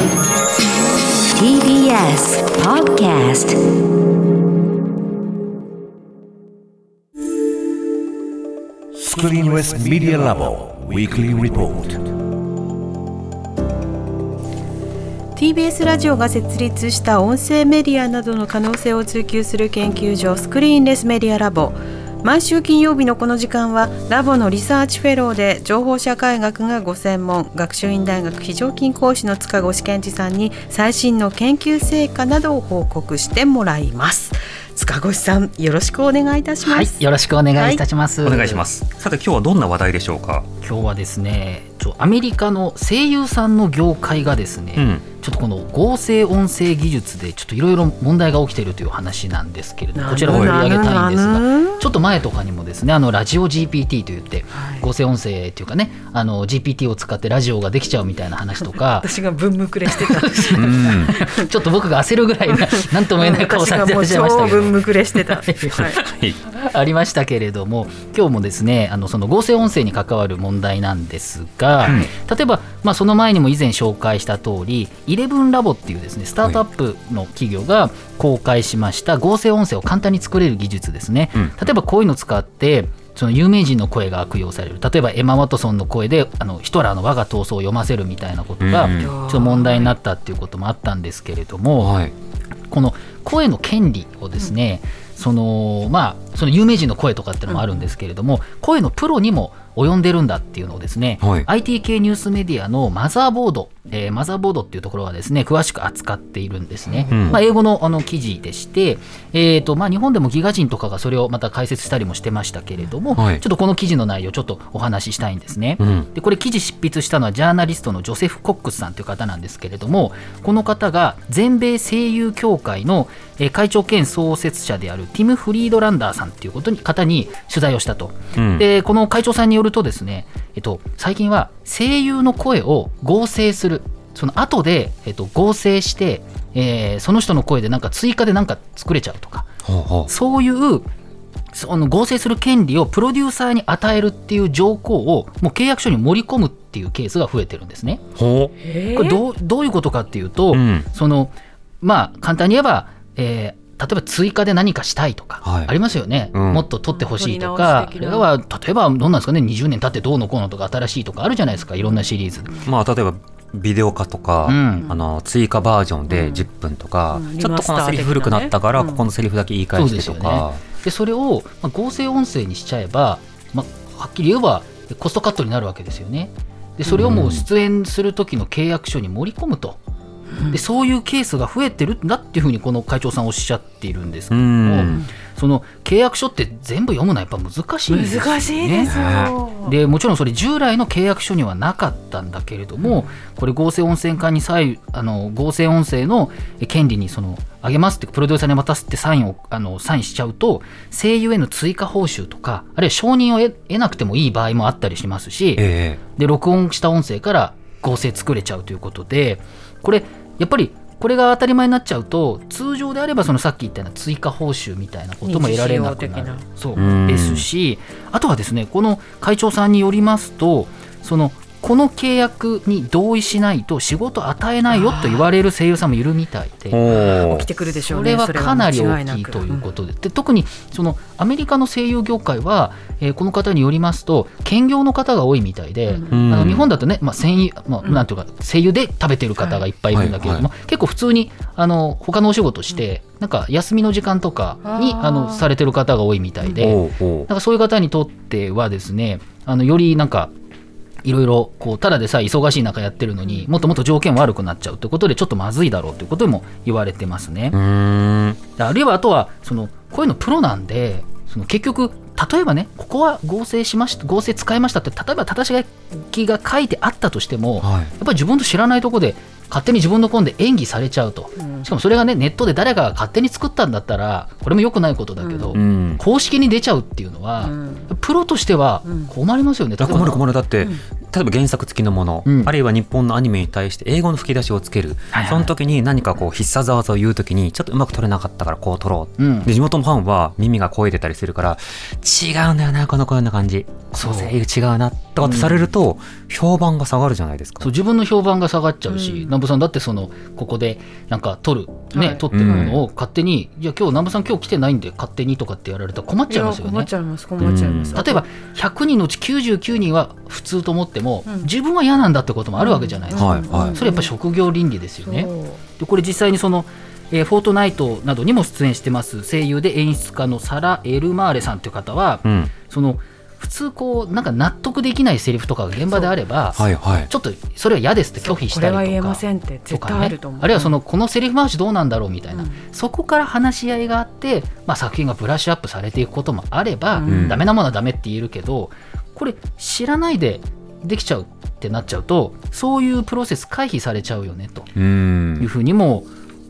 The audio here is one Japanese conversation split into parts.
TBS 上日動 TBS ラジオが設立した音声メディアなどの可能性を追求する研究所スクリーンレスメディアラボ。毎週金曜日のこの時間はラボのリサーチフェローで情報社会学がご専門学習院大学非常勤講師の塚越健司さんに最新の研究成果などを報告してもらいます。塚越さんよろしくお願いいたします、はい、よろしくお願い。いたします、お願いしますさて今日はどんな話題でしょうか？今日はですねちょアメリカの声優さんの業界がですね、うん。ちょっとこの合成音声技術でちょっといろいろ問題が起きているという話なんですけれどもこちらを取り上げたいんですなぬながっと前とかにもですねあのラジオ GPT といってはい。合成音声っていうかねあの GPT を使ってラジオができちゃうみたいな話とか 私が文むくれしてた。んですうん。ちょっと僕が焦るぐらいななんとも言えない顔されてらっしゃいましたけど。私がもう超文むくれしてた、はい。はい。ありましたけれども今日もですねあのその合成音声に関わる問題なんですが、例えば、まあ、その前にも以前紹介した通りイレブンラボっていうですねスタートアップの企業が公開しました合成音声を簡単に作れる技術ですね、うん。例えばこういうのを使ってその有名人の声が悪用される。例えばエマ・ワトソンの声であのヒトラーの我が闘争を読ませるみたいなことがうんちょっと問題になったっていうこともあったんですけれども、はい。この声の権利をですね、そのまあその有名人の声とかっていうのもあるんですけれども、声のプロにも及んでるんだっていうのをですね、はい。IT 系ニュースメディアのマザーボード、えーマザーボードっていうところはですね詳しく扱っているんですね、うん。まあ、英語のあの記事でして、えーとまあ、日本でもギガ人とかがそれをまた解説したりもしてましたけれども、はい。ちょっとこの記事の内容ちょっとお話ししたいんですね、うん。でこれ記事執筆したのはジャーナリストのジョセフ・コックスさんという方なんですけれどもこの方が全米声優協会のえー会長兼創設者であるティム・フリードランダーさんということに方に取材をしたと、うん。でこの会長さんによるとですね、えっと、最近は声優の声を合成する。その後で、えっと、合成して、えーその人の声でなんか追加でなんか作れちゃうとか。ほうほそういうその合成する権利をプロデューサーに与えるっていう条項をもう契約書に盛り込むっていうケースが増えてるんですね。う。ほこれどうどういうことかっていうと、うん。そのまあ簡単に言えば、えー例えば追加で何かしたいとか、はい。ありますよね、うん。もっと撮ってほしいと撮かり直し的な。は例えばどうなんですかね20年経ってどうのこうのとか新しいとかあるじゃないですかいろんなシリーズ。うまあ例えばビデオ化とか、うん。あの追加バージョンで10分とか、うん。ちょっとこのセリフ古くなったから、ここのセリフだけ言い返してとか、でそれを、まあ、合成音声にしちゃえば、まあ、はっきり言えばコストカットになるわけですよね。でそれをもう出演する時の契約書に盛り込むと。でそういうケースが増えてるんだっていうふうにこの会長さんおっしゃっているんですけうども、ん。その契約書って全部読むのはやっぱ難しいですよね。難しいですよ、でもちろんそれ従来の契約書にはなかったんだけれども、これ合成音声化に際あの合成音声の権利にそのあげますってプロデューサーに渡すってサインをあのサインしちゃうと声優への追加報酬とかあるいは承認を得得なくてもいい場合もあったりしますし、え。で録音した音声から合成作れちゃうということでこれやっぱりこれが当たり前になっちゃうと通常であればそのさっき言ったような追加報酬みたいなことも得られなくなる。そう。うん。ですしあとはですねこの会長さんによりますとそのこの契約に同意しないと仕事与えないよと言われる声優さんもいるみたいで。起きてくるでしょそうれねはかなり大きいということで。で特にそのアメリカの声優業界は、えーこの方によりますと兼業の方が多いみたいで、ん。あの日本だとね、まあ声優まあ、なんていうか声優で食べてる方がいっぱいいるんだけれども、結構普通にあの他のお仕事して、なんか休みの時間とかにあのされてる方が多いみたいで、なんかそういう方にとってはですねあのよりなんかいろいろこうただでさえ忙しい中やってるのにもっともっと条件悪くなっちゃうということでちょっとまずいだろうということも言われてますね。あるいはあとはそのこういうのプロなんでその結局例えばねここは合成しました合成使いましたって例えば正し書きが書いてあったとしても、はい。やっぱり自分と知らないところで勝手に自分のコンで演技されちゃうと、しかもそれがねネットで誰かが勝手に作ったんだったらこれも良くないことだけど、うん。公式に出ちゃうっていうのは、プロとしては困りますよね、だから困る困る。るだって、例えば原作付きのもの、うん。あるいは日本のアニメに対して英語の吹き出しをつける、はいはいその時に何かこう必殺技を言う時にちょっとうまく取れなかったからこう取ろう、うん。で地元のファンは耳が肥えてたりするから違うんだよなこの声の感じ。そう。声優違うなとだからされると評判が下がるじゃないですか。そう自分の評判が下がっちゃうし、うん。南部さんだってそのここでなんか撮るね、はい。撮ってるものを勝手に、いや今日南部さん今日来てないんで勝手にとかってやられたら困っちゃいますよね。困っち。ゃいます。困っちゃいます、例えば100人のうち99人は普通と思っても、うん。自分は嫌なんだってこともあるわけじゃないですか、はいはい。それやっぱ職業倫理ですよね。でこれ実際にその、えーフォートナイトなどにも出演してます。声優で演出家のサラ・エルマーレさんという方は、うん。その普通こうなんか納得できないセリフとかが現場であれば、はいはい。ちょっとそれは嫌ですって拒否したりとかこれは言えませんって絶対あると思う。かね、あるいはそのこのセリフ回しどうなんだろうみたいな、うん。そこから話し合いがあって、まあ、作品がブラッシュアップされていくこともあれば、うん。ダメなものはダメって言えるけどこれ知らないでできちゃうってなっちゃうとそういうプロセス回避されちゃうよねと。ういうんふうにも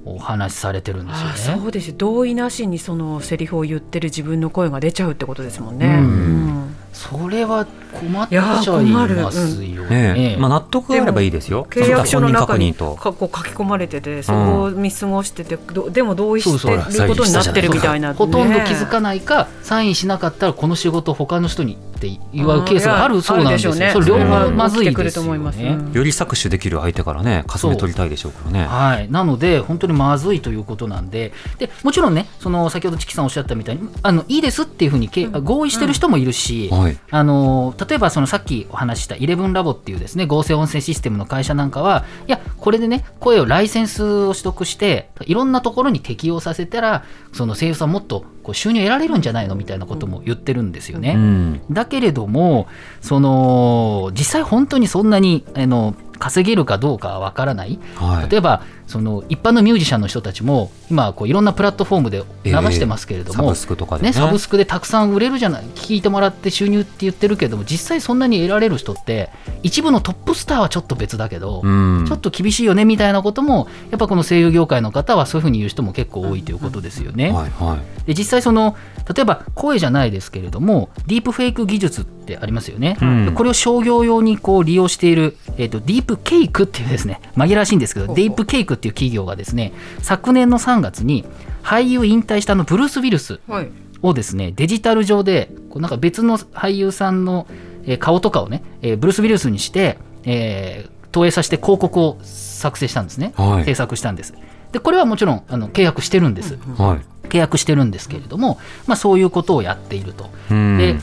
お話しされてるんですよああね。そうですよ。同意なしにそのセリフを言ってる自分の声が出ちゃうってことですもんね。うん。うん。それは困っちゃいますよね。ね。え。まあ、納得があればいいですよ。契約書の中に書き込まれててそこを見過ごしてて、どでも同意してることになってるみたいな、ほとんど気づねかないか、サインしなかったらこの仕事他の人にって言われるケースがあるそうなんですよ。あるでしょそうれ両うん方まずいですよ思いますね。うんより搾取できる相手からねかすめ取りたいでしょうからね。はい、なので本当にまずいということなんで。でもちろんねその先ほどチキさんおっしゃったみたいにあのいいですっていうふうにけ合意してる人もいるし、はい。あの例えばそのさっきお話ししたイレブンラボっていうですね合成音声システムの会社なんかはいやこれでね声をライセンスを取得していろんなところに適用させたらその声優さんもっとこう収入得られるんじゃないのみたいなことも言ってるんですよね。うん。だけれどもその実際本当にそんなにあの稼げるかどうかはわからない、はい。例えばその一般のミュージシャンの人たちも今こういろんなプラットフォームで流してますけれども、サブスクとかでね。ね、サブスクでたくさん売れるじゃない聞いてもらって収入って言ってるけども実際そんなに得られる人って一部のトップスターはちょっと別だけど、うん。ちょっと厳しいよねみたいなこともやっぱこの声優業界の方はそういうふうに言う人も結構多いということですよね。はいはい。で実際その例えば声じゃないですけれどもディープフェイク技術ってありますよね、うん。でこれを商業用にこう利用している、えー、とディープケイクっていうですね紛らわしいんですけどディープケイクっていう企業がですね昨年の3月に俳優引退したあのブルース・ウィルスはい。をですねデジタル上でこうなんか別の俳優さんのえー顔とかをね、えーブルース・ウィルスにして、えー投影させて広告を作成したんですね、はい。制作したんですでこれはもちろんあの契約してるんです、はい契約してるんですけれども、まあ、そういうことをやっていると。うんで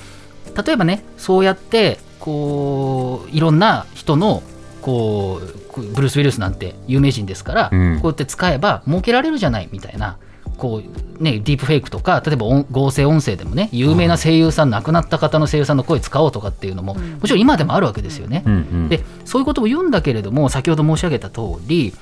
例えばねそうやってこういろんな人のこうブルース・ウィルスなんて有名人ですから、うんこうやって使えば儲けられるじゃないみたいな。こうね、ディープフェイクとか例えば音合成音声でもね有名な声優さん、亡くなった方の声優さんの声使おうとかっていうのも、もちろん今でもあるわけですよね。うんうんでそういうことを言うんだけれども先ほど申し上げた通り、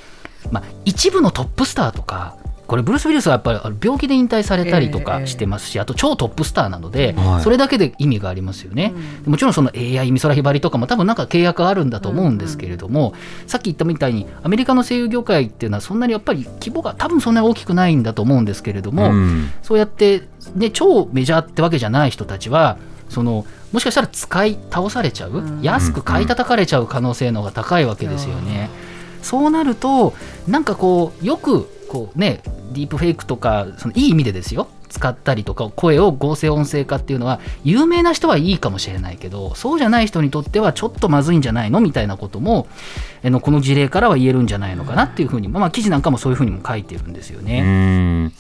まあ、一部のトップスターとかこれブルース・ウィルスはやっぱり病気で引退されたりとええ。かしてますし、あと超トップスターなので、はい。それだけで意味がありますよね、もちろんその AI 美空ひばりとかも多分なんか契約があるんだと思うんですけれども、さっき言ったみたいにアメリカの声優業界っていうのはそんなにやっぱり規模が多分そんなに大きくないんだと思うんですけれども、うん。そうやって、ね、超メジャーってわけじゃない人たちはそのもしかしたら使い倒されちゃう、安く買い叩かれちゃう可能性の方が高いわけですよね。そうなるとなんかこうよくこうねディープフェイクとかそのいい意味でですよ使ったりとか声を合成音声化っていうのは有名な人はいいかもしれないけどそうじゃない人にとってはちょっとまずいんじゃないのみたいなこともあのこの事例からは言えるんじゃないのかなっていうふうに、まあ、記事なんかもそういうふうにも書いてるんですようね。ん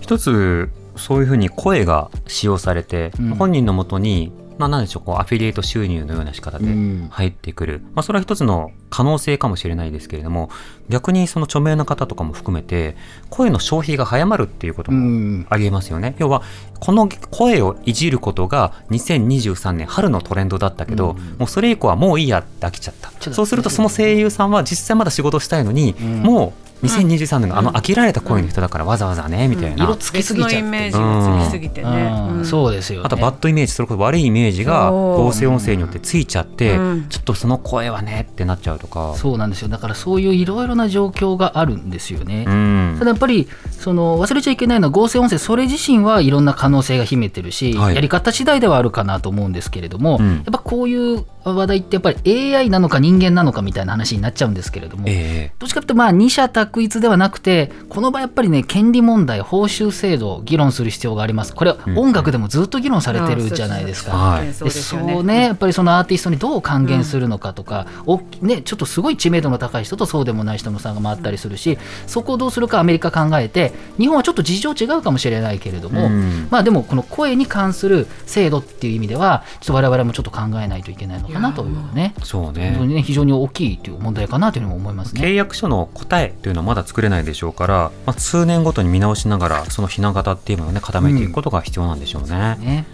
一つそういうふうに声が使用されて、うん本人のもとに、まあ、なんでしょうこうアフィリエイト収入のような仕方でうん。入ってくる、まあ、それは一つの可能性かもしれないですけれども逆にその著名な方とかも含めて声の消費が早まるっていうことうもん。ありえますよね。要はこの声をいじることが2023年春のトレンドだったけど、うん。もうそれ以降はもういいやって飽きちゃった。そうするとその声優さんは実際まだ仕事したいのに、うん。もう2023年があの飽きられた声の人だからわざわざねみたいな、色つきすぎちゃって。別のイメージがつきすぎてね、うん。うん。そうですよね。あとバッドイメージそれこそ悪いイメージが合成音声によってついちゃって、うん。ちょっとその声はねってなっちゃうとか。そうなんですよ。だからそういういろいろな状況があるんですよね。うん。ただやっぱりその忘れちゃいけないのは合成音声それ自身はいろんな可能性が秘めてるし、はい。やり方次第ではあるかなと思うんですけれども、うん。やっぱこういう話題ってやっぱり AI なのか人間なのかみたいな話になっちゃうんですけれども、えどっちかというとまあ二者択択一ではなくてこの場合やっぱりね権利問題報酬制度を議論する必要があります。これは音楽でもずっと議論されてるじゃないですか。はいそうでですよね。そうねやっぱりそのアーティストにどう還元するのかとか、おね、ちょっとすごい知名度の高い人とそうでもない人の差があったりするしそこをどうするかアメリカ考えて日本はちょっと事情違うかもしれないけれども、うん。まあでもこの声に関する制度っていう意味ではちょっと我々もちょっと考えないといけないのかなというね。そう本当ね。にね非常に大きいという問題かなというふうにも思いますね。契約書の答えというのはまだ作れないでしょうから、まあ、数年ごとに見直しながらそのひな形っていうのをね固めていくことが必要なんでしょうね。ね。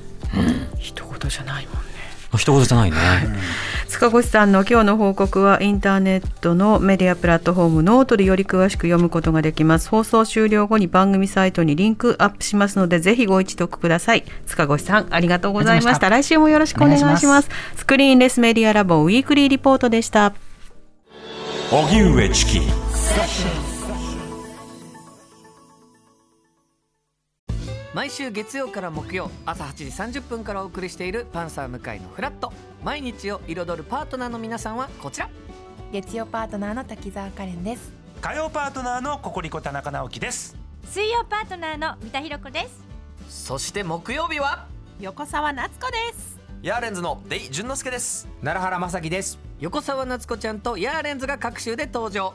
一言じゃないもん一言じゃないね。塚越さんの今日の報告はインターネットのメディアプラットフォームノートでより詳しく読むことができます。放送終了後に番組サイトにリンクアップしますのでぜひご一読ください。塚越さんありがとうございました。来週もよろしくお願いします。スクリーンレスメディアラボウィークリーリポートでした。荻上チキ毎週月曜から木曜朝8時30分からお送りしている「パンサー向井のフラット」毎日を彩るパートナーの皆さんはこちら。月曜パートナーの滝沢カレンです。火曜パートナーのココリコ田中直樹です。水曜パートナーの三田寛子です。そして木曜日は？横澤夏子です。ヤーレンズのデイ淳之介です。奈良原雅樹です。横澤夏子ちゃんとヤーレンズが各週で登場